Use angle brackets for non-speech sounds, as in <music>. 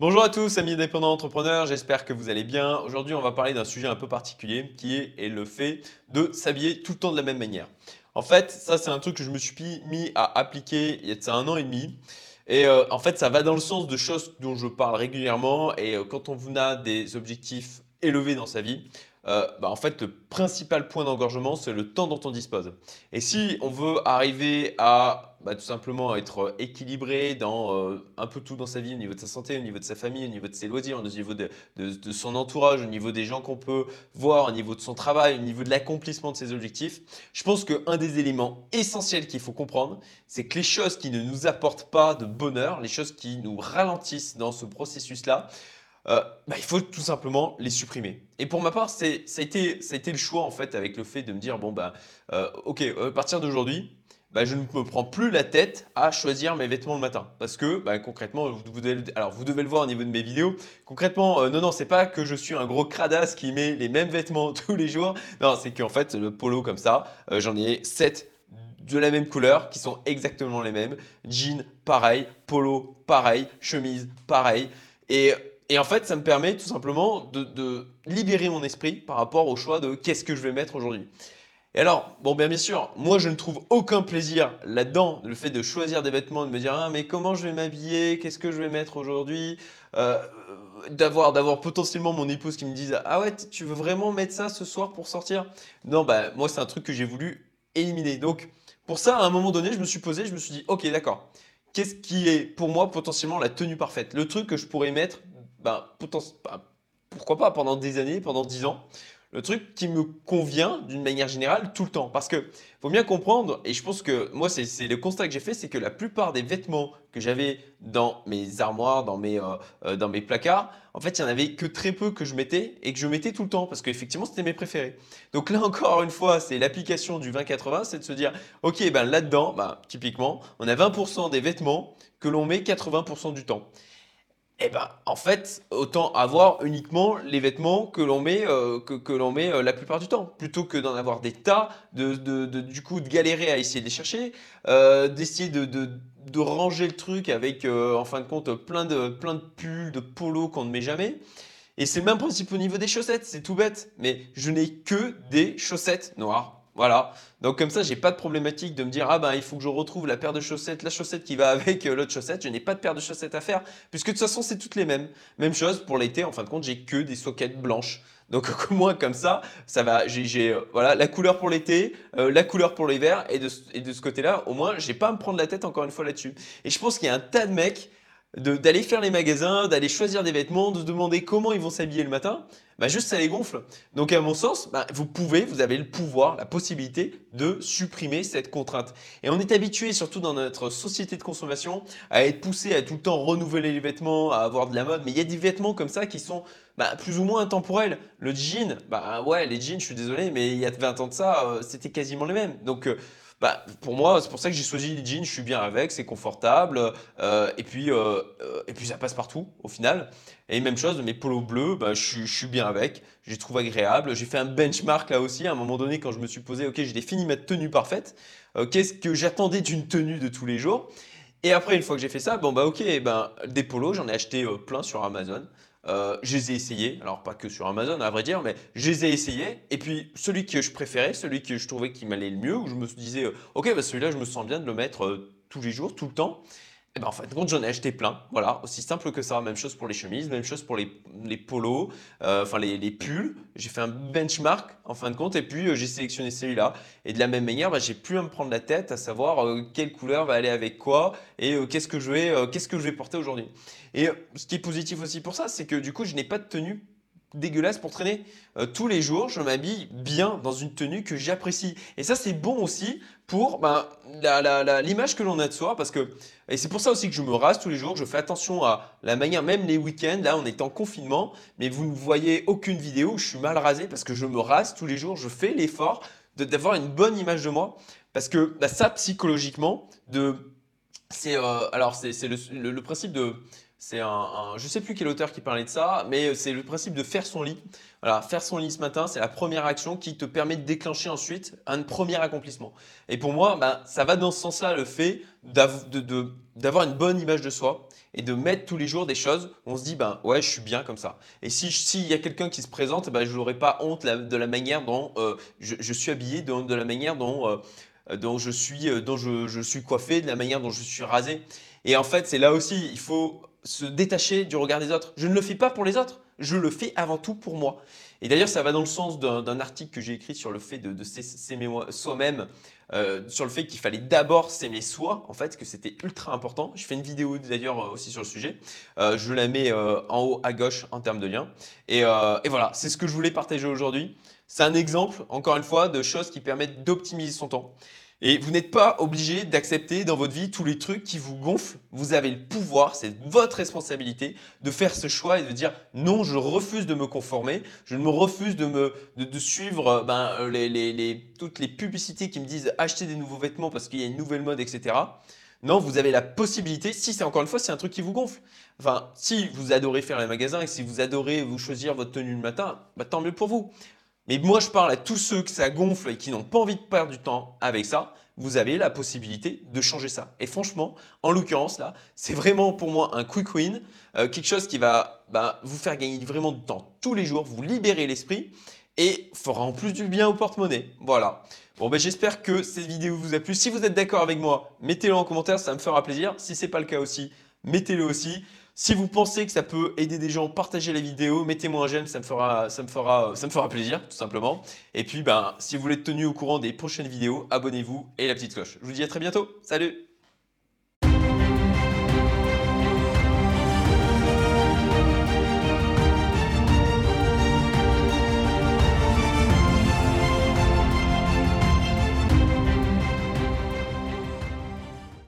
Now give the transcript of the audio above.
Bonjour à tous, amis indépendants entrepreneurs, j'espère que vous allez bien. Aujourd'hui, on va parler d'un sujet un peu particulier qui est, le fait de s'habiller tout le temps de la même manière. En fait, ça, c'est un truc que je me suis mis à appliquer il y a un an et demi. Et euh, en fait, ça va dans le sens de choses dont je parle régulièrement. Et euh, quand on a des objectifs élevés dans sa vie, euh, bah, en fait, le principal point d'engorgement, c'est le temps dont on dispose. Et si on veut arriver à bah, tout simplement être équilibré dans euh, un peu tout dans sa vie, au niveau de sa santé, au niveau de sa famille, au niveau de ses loisirs, au niveau de, son entourage, au niveau des gens qu'on peut voir, au niveau de son travail, au niveau de l'accomplissement de ses objectifs. Je pense qu'un des éléments essentiels qu'il faut comprendre, c'est que les choses qui ne nous apportent pas de bonheur, les choses qui nous ralentissent dans ce processus-là, euh, bah, il faut tout simplement les supprimer. Et pour ma part, ça a, été, ça a été le choix en fait avec le fait de me dire, bon, bah, euh, ok, à partir d'aujourd'hui, bah, je ne me prends plus la tête à choisir mes vêtements le matin. Parce que bah, concrètement, vous, devez, alors vous devez le voir au niveau de mes vidéos. Concrètement, euh, non, non, c'est pas que je suis un gros cradasse qui met les mêmes vêtements <laughs> tous les jours. Non, c'est qu'en fait, le polo comme ça, euh, j'en ai 7 de la même couleur qui sont exactement les mêmes. Jean, pareil. Polo, pareil. Chemise, pareil. Et, et en fait, ça me permet tout simplement de, libérer mon esprit par rapport au choix de qu'est-ce que je vais mettre aujourd'hui. Et alors, bon, bien, sûr, moi je ne trouve aucun plaisir là-dedans, le fait de choisir des vêtements, de me dire ah mais comment je vais m'habiller, qu'est-ce que je vais mettre aujourd'hui, euh, d'avoir d'avoir potentiellement mon épouse qui me dise ah ouais tu veux vraiment mettre ça ce soir pour sortir? Non bah moi c'est un truc que j'ai voulu éliminer. Donc pour ça à un moment donné je me suis posé, je me suis dit ok d'accord, qu'est-ce qui est pour moi potentiellement la tenue parfaite, le truc que je pourrais mettre, ben, ben pourquoi pas pendant des années, pendant dix ans le truc qui me convient d'une manière générale tout le temps. Parce que faut bien comprendre, et je pense que moi, c'est le constat que j'ai fait, c'est que la plupart des vêtements que j'avais dans mes armoires, dans mes, euh, euh, dans mes placards, en fait, il n'y en avait que très peu que je mettais et que je mettais tout le temps parce qu'effectivement, c'était mes préférés. Donc là encore une fois, c'est l'application du 20-80, c'est de se dire, ok, ben là-dedans, ben, typiquement, on a 20% des vêtements que l'on met 80% du temps. Eh ben, en fait, autant avoir uniquement les vêtements que l'on met, euh, que, l'on met euh, la plupart du temps, plutôt que d'en avoir des tas, de, du coup de galérer à essayer de les chercher, euh, d'essayer de, ranger le truc avec, en fin de compte, plein de, plein de pulls, de polos qu'on ne met jamais. Et c'est le même principe au niveau des chaussettes, c'est tout bête, mais je n'ai que des chaussettes noires. Voilà. Donc comme ça, j'ai pas de problématique de me dire ah ben il faut que je retrouve la paire de chaussettes, la chaussette qui va avec euh, l'autre chaussette. Je n'ai pas de paire de chaussettes à faire puisque de toute façon c'est toutes les mêmes. Même chose pour l'été. En fin de compte, j'ai que des soquettes blanches. Donc <laughs> au moins comme ça, ça va. J'ai euh, voilà la couleur pour l'été, euh, la couleur pour l'hiver et de, et de ce côté-là, au moins j'ai pas à me prendre la tête encore une fois là-dessus. Et je pense qu'il y a un tas de mecs d'aller faire les magasins, d'aller choisir des vêtements, de se demander comment ils vont s'habiller le matin, bah juste ça les gonfle. Donc à mon sens, bah, vous pouvez, vous avez le pouvoir, la possibilité de supprimer cette contrainte. Et on est habitué, surtout dans notre société de consommation, à être poussé à tout le temps renouveler les vêtements, à avoir de la mode. Mais il y a des vêtements comme ça qui sont bah, plus ou moins intemporels. Le jean, bah ouais, les jeans, je suis désolé, mais il y a 20 ans de ça, euh, c'était quasiment les mêmes. Donc euh, bah, pour moi, c'est pour ça que j'ai choisi les jeans. Je suis bien avec, c'est confortable. Euh, et, puis, euh, euh, et puis, ça passe partout au final. Et même chose, mes polos bleus, bah, je, je, suis bien avec. Je les trouve agréables. J'ai fait un benchmark là aussi. À un moment donné, quand je me suis posé, OK, j'ai défini ma tenue parfaite. Qu'est-ce que j'attendais d'une tenue de tous les jours? Et après, une fois que j'ai fait ça, bon, bah, OK, ben, des polos, j'en ai acheté plein sur Amazon. Euh, je les ai essayés, alors pas que sur Amazon à vrai dire, mais je les ai essayés. Et puis celui que je préférais, celui que je trouvais qui m'allait le mieux, où je me disais, euh, ok, bah celui-là, je me sens bien de le mettre euh, tous les jours, tout le temps. Et ben en fait, compte, j'en ai acheté plein. Voilà, aussi simple que ça. Même chose pour les chemises, même chose pour les, polos, euh, enfin les, les, pulls. J'ai fait un benchmark en fin de compte et puis euh, j'ai sélectionné celui-là. Et de la même manière, bah, j'ai plus à me prendre la tête à savoir euh, quelle couleur va aller avec quoi et qu'est-ce que je vais, qu'est-ce que je vais porter aujourd'hui. Et ce qui est positif aussi pour ça, c'est que du coup, je n'ai pas de tenue dégueulasse pour traîner. Euh, tous les jours, je m'habille bien dans une tenue que j'apprécie. Et ça, c'est bon aussi pour ben, l'image que l'on a de soi. Parce que, et c'est pour ça aussi que je me rase tous les jours. Je fais attention à la manière, même les week-ends. Là, on est en confinement. Mais vous ne voyez aucune vidéo où je suis mal rasé parce que je me rase tous les jours. Je fais l'effort d'avoir une bonne image de moi. Parce que ben, ça, psychologiquement, c'est euh, alors c'est le, principe de C'est un, un- je sais plus quel auteur qui parlait de ça, mais c'est le principe de faire son lit. Voilà, faire son lit ce matin, c'est la première action qui te permet de déclencher ensuite un premier accomplissement. Et pour moi, ben, ça va dans ce sens-là, le fait d'avoir une bonne image de soi et de mettre tous les jours des choses où on se dit, ben ouais, je suis bien comme ça. Et si s'il y a quelqu'un qui se présente, ben, je n'aurai pas honte de la manière dont euh, je, suis habillé, de, la manière dont, euh, je suis, euh, dont je suis coiffé, de la manière dont je suis rasé. Et en fait, c'est là aussi, il faut se détacher du regard des autres. Je ne le fais pas pour les autres, je le fais avant tout pour moi. Et d'ailleurs, ça va dans le sens d'un article que j'ai écrit sur le fait de, de s'ai- s'aimer soi-même, euh, sur le fait qu'il fallait d'abord s'aimer soi, en fait, que c'était ultra important. Je fais une vidéo d'ailleurs euh, aussi sur le sujet. Euh, je la mets en haut à gauche en termes de lien. Et voilà, c'est ce que je voulais partager aujourd'hui. C'est un exemple, encore une fois, de choses qui permettent d'optimiser son temps. Et vous n'êtes pas obligé d'accepter dans votre vie tous les trucs qui vous gonflent. Vous avez le pouvoir, c'est votre responsabilité de faire ce choix et de dire non, je refuse de me conformer, je me refuse de me de, de suivre euh, ben, euh, les, les- les- toutes les publicités qui me disent acheter des nouveaux vêtements parce qu'il y a une nouvelle mode, etc. Non, vous avez la possibilité, si c'est encore une fois, c'est un truc qui vous gonfle. Enfin, si vous adorez faire les magasins et si vous adorez vous choisir votre tenue le matin, bah, tant mieux pour vous. Mais moi, je parle à tous ceux que ça gonfle et qui n'ont pas envie de perdre du temps avec ça. Vous avez la possibilité de changer ça. Et franchement, en l'occurrence, là, c'est vraiment pour moi un quick win, euh, quelque chose qui va bah, vous faire gagner vraiment du temps tous les jours, vous libérer l'esprit et fera en plus du bien au porte-monnaie. Voilà. Bon, ben, j'espère que cette vidéo vous a plu. Si vous êtes d'accord avec moi, mettez-le en commentaire, ça me fera plaisir. Si ce n'est pas le cas aussi, mettez-le aussi. Si vous pensez que ça peut aider des gens, partagez la vidéo, mettez-moi un j'aime, ça me fera, ça me fera, ça me fera plaisir, tout simplement. Et puis, ben, si vous voulez être tenu au courant des prochaines vidéos, abonnez-vous et la petite cloche. Je vous dis à très bientôt. Salut